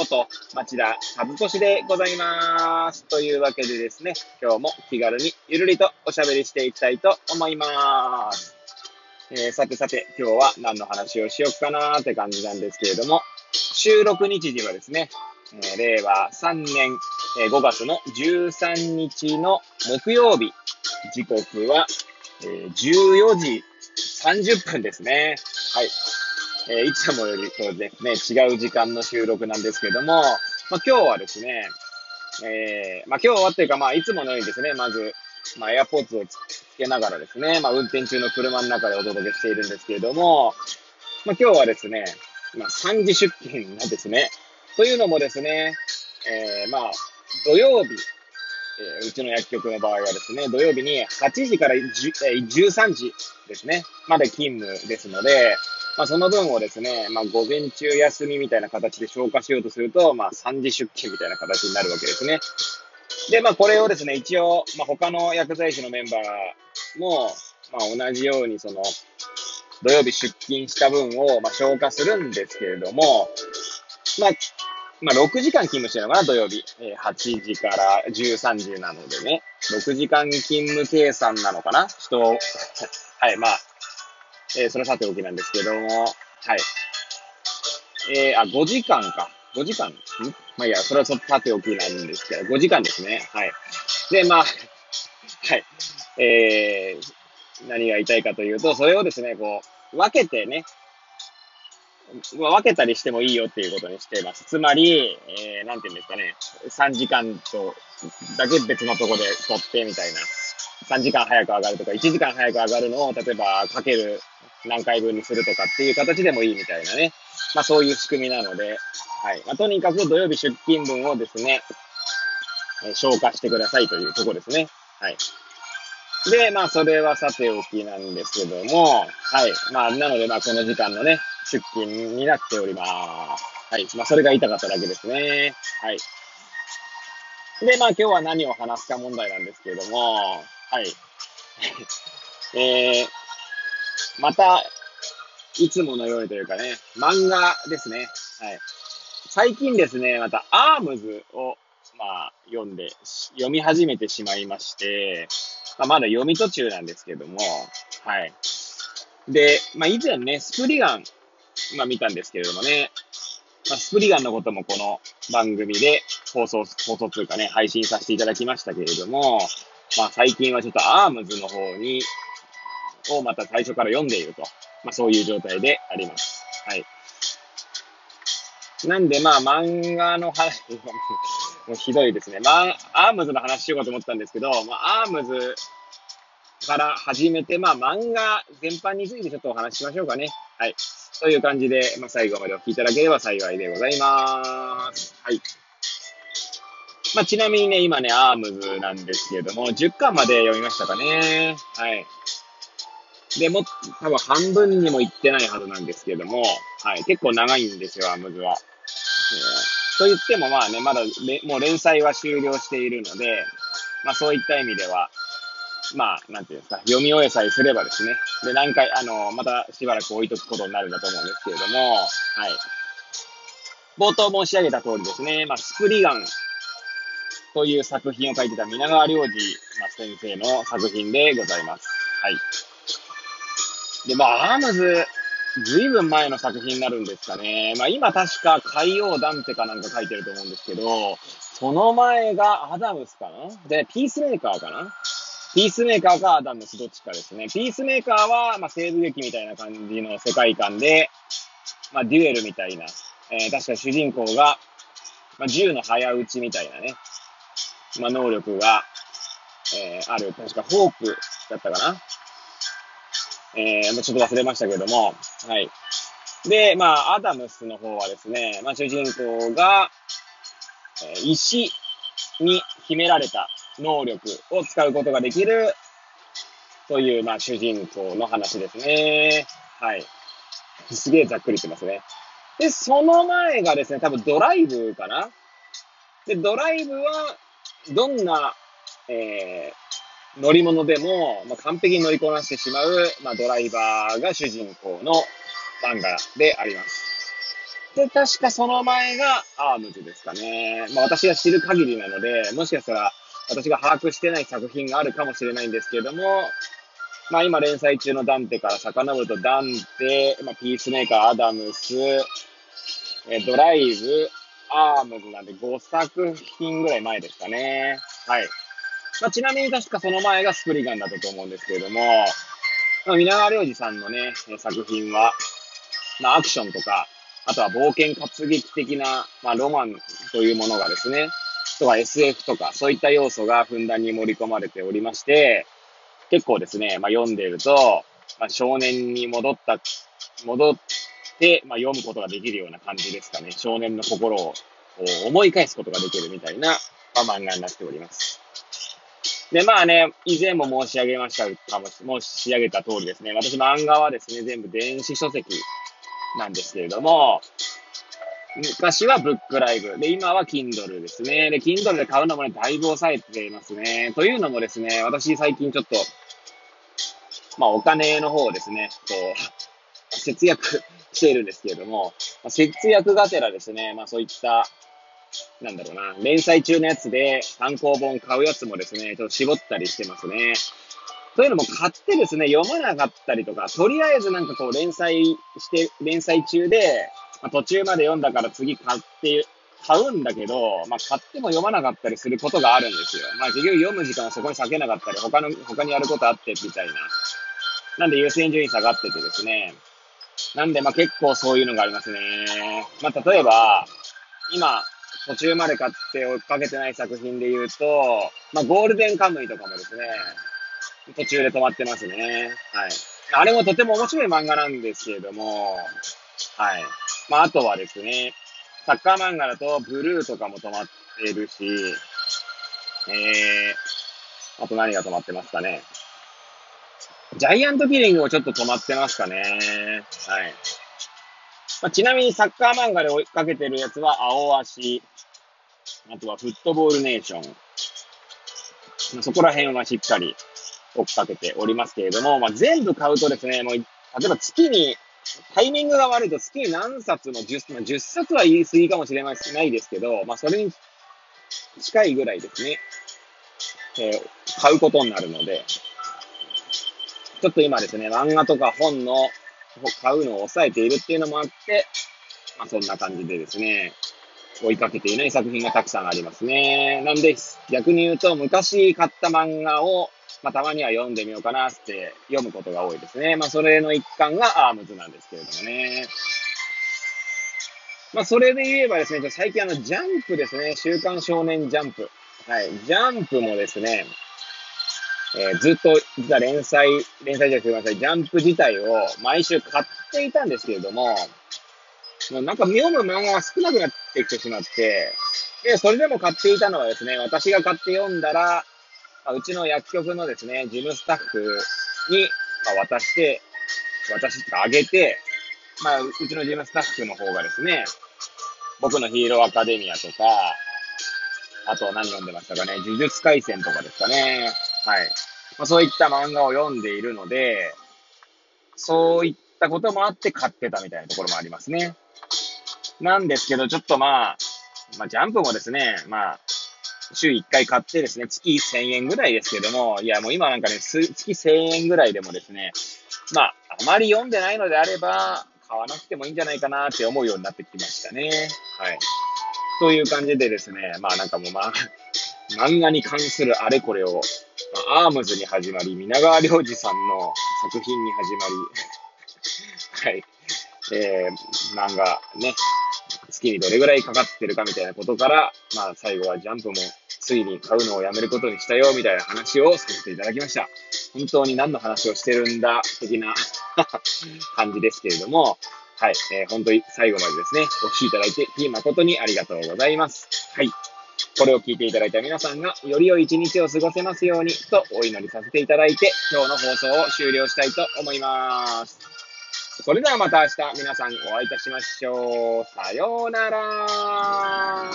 こと町田和俊でございます。というわけでですね、今日も気軽にゆるりとおしゃべりしていきたいと思います。えー、さてさて、今日は何の話をしよっかなーって感じなんですけれども、収録日時はですね、えー、令和3年、えー、5月の13日の木曜日、時刻は、えー、14時30分ですね。はい。え、いつもよりこうですね、違う時間の収録なんですけども、まあ、今日はですね、えー、まあ、今日はっていうか、まあ、いつものようにですね、まず、まあ、エアポーツをつけながらですね、まあ、運転中の車の中でお届けしているんですけれども、まあ、今日はですね、まあ、3時出勤なんですね。というのもですね、えー、まあ、土曜日、えー、うちの薬局の場合はですね、土曜日に8時から13時ですね、まで勤務ですので、まあ、その分をですね、まあ、午前中休みみたいな形で消化しようとすると、まあ、3時出勤みたいな形になるわけですね。で、まあ、これをですね、一応、まあ、他の薬剤師のメンバーも、まあ、同じように、その、土曜日出勤した分を、まあ、消化するんですけれども、まあ、まあ、6時間勤務してるのかな、土曜日。えー、8時から13時なのでね。6時間勤務計算なのかな人、はい、まあ、えー、それさておきなんですけども、はい。えー、あ、5時間か。5時間？んまあ、いや、それはさておきなんですけど、5時間ですね。はい。で、まあ、はい。えー、何が言いたいかというと、それをですね、こう、分けてね、まあ、分けたりしてもいいよっていうことにしています。つまり、えー、なんていうんですかね、3時間と、だけ別のとこで撮ってみたいな。3時間早く上がるとか、1時間早く上がるのを、例えばかける何回分にするとかっていう形でもいいみたいなね。まあそういう仕組みなので、はい。まあとにかく土曜日出勤分をですね、え消化してくださいというとこですね。はい。で、まあそれはさておきなんですけども、はい。まあなのでまあこの時間のね、出勤になっております。はい。まあそれが言いたかっただけですね。はい。で、まあ今日は何を話すか問題なんですけれども、はい。えー、また、いつものようにというかね、漫画ですね。はい。最近ですね、また、アームズを、まあ、読んで、読み始めてしまいまして、まあ、まだ読み途中なんですけども、はい。で、まあ、以前ね、スプリガン、まあ、見たんですけれどもね、まあ、スプリガンのこともこの番組で放送、放送というかね、配信させていただきましたけれども、まあ、最近はちょっとアームズの方にをまた最初から読んでいると。まあそういう状態であります。はい。なんでまあ漫画の話、もうひどいですね。まあ、アームズの話しようかと思ったんですけど、まあアームズから始めて、まあ漫画全般についてちょっとお話ししましょうかね。はい。という感じで、まあ最後までお聞きいただければ幸いでございます。はい。まあちなみにね、今ね、アームズなんですけれども、10巻まで読みましたかね。はい。で、も、多分半分にも行ってないはずなんですけども、はい、結構長いんですよ、アームズは。えー、と言ってもまあね、まだもう連載は終了しているので、まあそういった意味では、まあ、なんていうんですか、読み終えさえすればですね、で、何回、あの、またしばらく置いとくことになるんだと思うんですけれども、はい。冒頭申し上げた通りですね、まあ、スプリガンという作品を書いてた皆川良二、まあ、先生の作品でございます。はい。で、まあ、アームズ、ずいぶん前の作品になるんですかね。まあ、今確か海洋ダンテかなんか書いてると思うんですけど、その前がアダムスかなで、ピースメーカーかなピースメーカーかアダムスどっちかですね。ピースメーカーは、まあ、西部劇みたいな感じの世界観で、まあ、デュエルみたいな、えー、確か主人公が、まあ、銃の早撃ちみたいなね、まあ、能力が、えー、ある、確かホープだったかなえー、ちょっと忘れましたけども、はい。で、まあ、アダムスの方はですね、まあ、主人公が、えー、石に秘められた能力を使うことができるという、まあ、主人公の話ですね。はい。すげえざっくりしてますね。で、その前がですね、多分ドライブかなで、ドライブは、どんな、えー、乗り物でも、まあ、完璧に乗りこなしてしまう、まあ、ドライバーが主人公の漫画であります。で、確かその前がアームズですかね。まあ私が知る限りなので、もしかしたら私が把握してない作品があるかもしれないんですけれども、まあ今連載中のダンテから遡るとダンテ、まあ、ピースメーカー、アダムス、えドライブ、アームズなんで5作品ぐらい前ですかね。はい。まあ、ちなみに確かその前がスプリガンだったと思うんですけれども、まあ、皆川良二さんのね、作品は、まあ、アクションとか、あとは冒険活劇的な、まあ、ロマンというものがですね、とか SF とか、そういった要素がふんだんに盛り込まれておりまして、結構ですね、まあ、読んでいると、まあ、少年に戻った、戻って、まあ、読むことができるような感じですかね。少年の心を思い返すことができるみたいな、まあ、漫画になっております。で、まあね、以前も申し上げましたかも、申し上げた通りですね、私漫画はですね、全部電子書籍なんですけれども、昔はブックライブ。で、今は Kindle ですね。で、Kindle で買うのもね、だいぶ抑えていますね。というのもですね、私最近ちょっと、まあお金の方をですね、こう、節約しているんですけれども、まあ、節約がてらですね、まあそういった、なんだろうな、連載中のやつで単行本買うやつもですね、ちょっと絞ったりしてますね。そういうのも買ってですね、読まなかったりとか、とりあえずなんかこう連載して、連載中で、まあ、途中まで読んだから次買って、買うんだけど、まあ、買っても読まなかったりすることがあるんですよ。まあ、結局読む時間をそこに避けなかったり、他の、他にやることあってみたいな。なんで優先順位下がっててですね。なんで、まあ、結構そういうのがありますね。まあ、例えば、今、途中まで買って追っかけてない作品で言うと、まあ、ゴールデンカムイとかもですね、途中で止まってますね。はい。あれもとても面白い漫画なんですけれども、はい。まあ、あとはですね、サッカー漫画だとブルーとかも止まってるし、えー、あと何が止まってますかね。ジャイアントキリングもちょっと止まってますかね。はい。まあ、ちなみにサッカー漫画で追いかけてるやつは青足、あとはフットボールネーション。まあ、そこら辺はしっかり追っかけておりますけれども、まあ、全部買うとですね、もう、例えば月に、タイミングが悪いと月に何冊も10、まあ、10冊は言い過ぎかもしれないですけど、まあ、それに近いぐらいですね、えー、買うことになるので、ちょっと今ですね、漫画とか本の買うのを抑えているっていうのもあって、まあ、そんな感じでですね、追いかけていない作品がたくさんありますね。なんで、逆に言うと、昔買った漫画をまあ、たまには読んでみようかなって読むことが多いですね。まあ、それの一環がアームズなんですけれどもね。まあ、それで言えばですね、最近あの、ジャンプですね。週刊少年ジャンプ。はい。ジャンプもですね、えー、ずっと、実は連載、連載じゃすみません、ジャンプ自体を毎週買っていたんですけれども、なんか読む漫画が少なくなってきてしまって、で、それでも買っていたのはですね、私が買って読んだら、うちの薬局のですね、事務スタッフに、まあ、渡して、渡してあげて、まあ、うちの事務スタッフの方がですね、僕のヒーローアカデミアとか、あと何読んでましたかね、呪術廻戦とかですかね。はい。まあ、そういった漫画を読んでいるので、そういったこともあって買ってたみたいなところもありますね。なんですけど、ちょっとまあ、まあ、ジャンプもですね、まあ、週1回買ってですね、月1000円ぐらいですけども、いや、もう今なんかね、月1000円ぐらいでもですね、まあ、あまり読んでないのであれば、買わなくてもいいんじゃないかなって思うようになってきましたね。はい。という感じでですね、まあなんかもうま、漫画に関するあれこれを、まあ、アームズに始まり、皆川良二さんの作品に始まり、はい。えー、漫画ね、月にどれぐらいかかってるかみたいなことから、まあ最後はジャンプもついに買うのをやめることにしたよみたいな話をさせていただきました。本当に何の話をしてるんだ的な 感じですけれども、はい、えー、本当に最後までですね、お聴きいただいて、誠にありがとうございます。はい。これを聞いていただいた皆さんがより良い一日を過ごせますようにとお祈りさせていただいて今日の放送を終了したいと思います。それではまた明日皆さんお会いいたしましょう。さようなら。